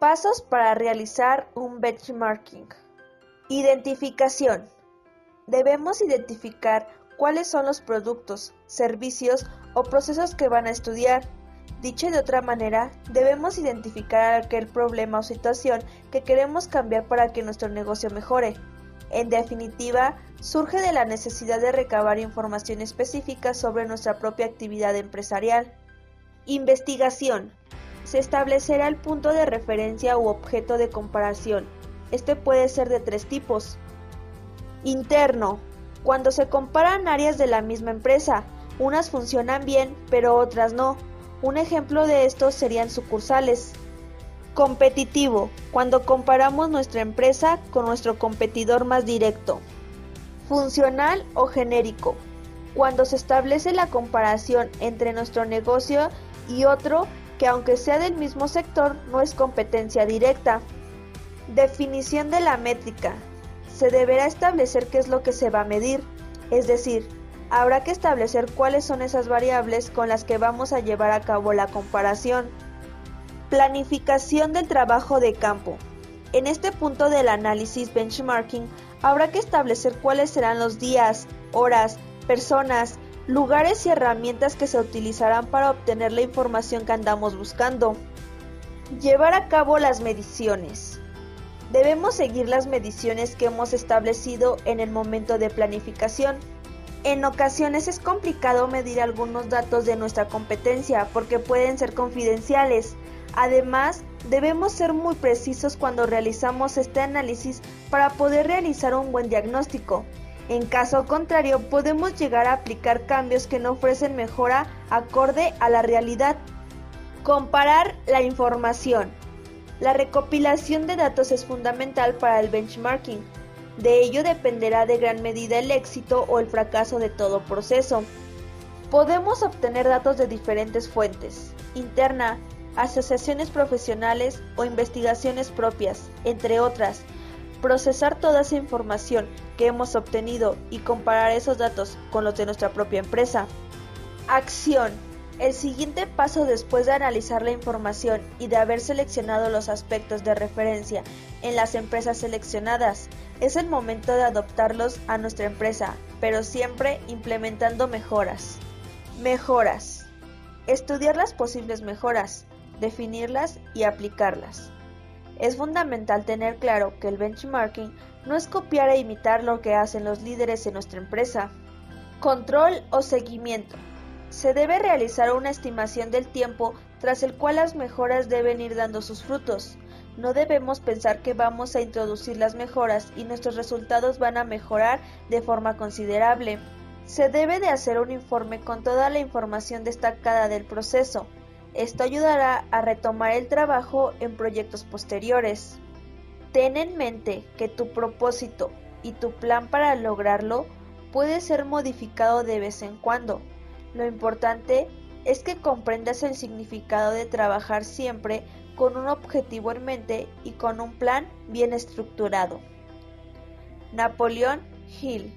Pasos para realizar un benchmarking. Identificación. Debemos identificar cuáles son los productos, servicios o procesos que van a estudiar. Dicho de otra manera, debemos identificar aquel problema o situación que queremos cambiar para que nuestro negocio mejore. En definitiva, surge de la necesidad de recabar información específica sobre nuestra propia actividad empresarial. Investigación. Se establecerá el punto de referencia u objeto de comparación. Este puede ser de tres tipos. Interno. Cuando se comparan áreas de la misma empresa, unas funcionan bien, pero otras no. Un ejemplo de esto serían sucursales. Competitivo. Cuando comparamos nuestra empresa con nuestro competidor más directo. Funcional o genérico. Cuando se establece la comparación entre nuestro negocio y otro que aunque sea del mismo sector no es competencia directa. Definición de la métrica. Se deberá establecer qué es lo que se va a medir, es decir, habrá que establecer cuáles son esas variables con las que vamos a llevar a cabo la comparación. Planificación del trabajo de campo. En este punto del análisis benchmarking habrá que establecer cuáles serán los días, horas, personas, lugares y herramientas que se utilizarán para obtener la información que andamos buscando. Llevar a cabo las mediciones. Debemos seguir las mediciones que hemos establecido en el momento de planificación. En ocasiones es complicado medir algunos datos de nuestra competencia porque pueden ser confidenciales. Además, debemos ser muy precisos cuando realizamos este análisis para poder realizar un buen diagnóstico. En caso contrario, podemos llegar a aplicar cambios que no ofrecen mejora acorde a la realidad. Comparar la información. La recopilación de datos es fundamental para el benchmarking. De ello dependerá de gran medida el éxito o el fracaso de todo proceso. Podemos obtener datos de diferentes fuentes, interna, asociaciones profesionales o investigaciones propias, entre otras, procesar toda esa información que hemos obtenido y comparar esos datos con los de nuestra propia empresa. Acción. El siguiente paso después de analizar la información y de haber seleccionado los aspectos de referencia en las empresas seleccionadas, es el momento de adoptarlos a nuestra empresa, pero siempre implementando mejoras. Mejoras. Estudiar las posibles mejoras, definirlas y aplicarlas. Es fundamental tener claro que el benchmarking no es copiar e imitar lo que hacen los líderes en nuestra empresa. Control o seguimiento. Se debe realizar una estimación del tiempo tras el cual las mejoras deben ir dando sus frutos. No debemos pensar que vamos a introducir las mejoras y nuestros resultados van a mejorar de forma considerable. Se debe de hacer un informe con toda la información destacada del proceso, esto ayudará a retomar el trabajo en proyectos posteriores. Ten en mente que tu propósito y tu plan para lograrlo puede ser modificado de vez en cuando. Lo importante es que comprendas el significado de trabajar siempre con un objetivo en mente y con un plan bien estructurado. Napoleón Hill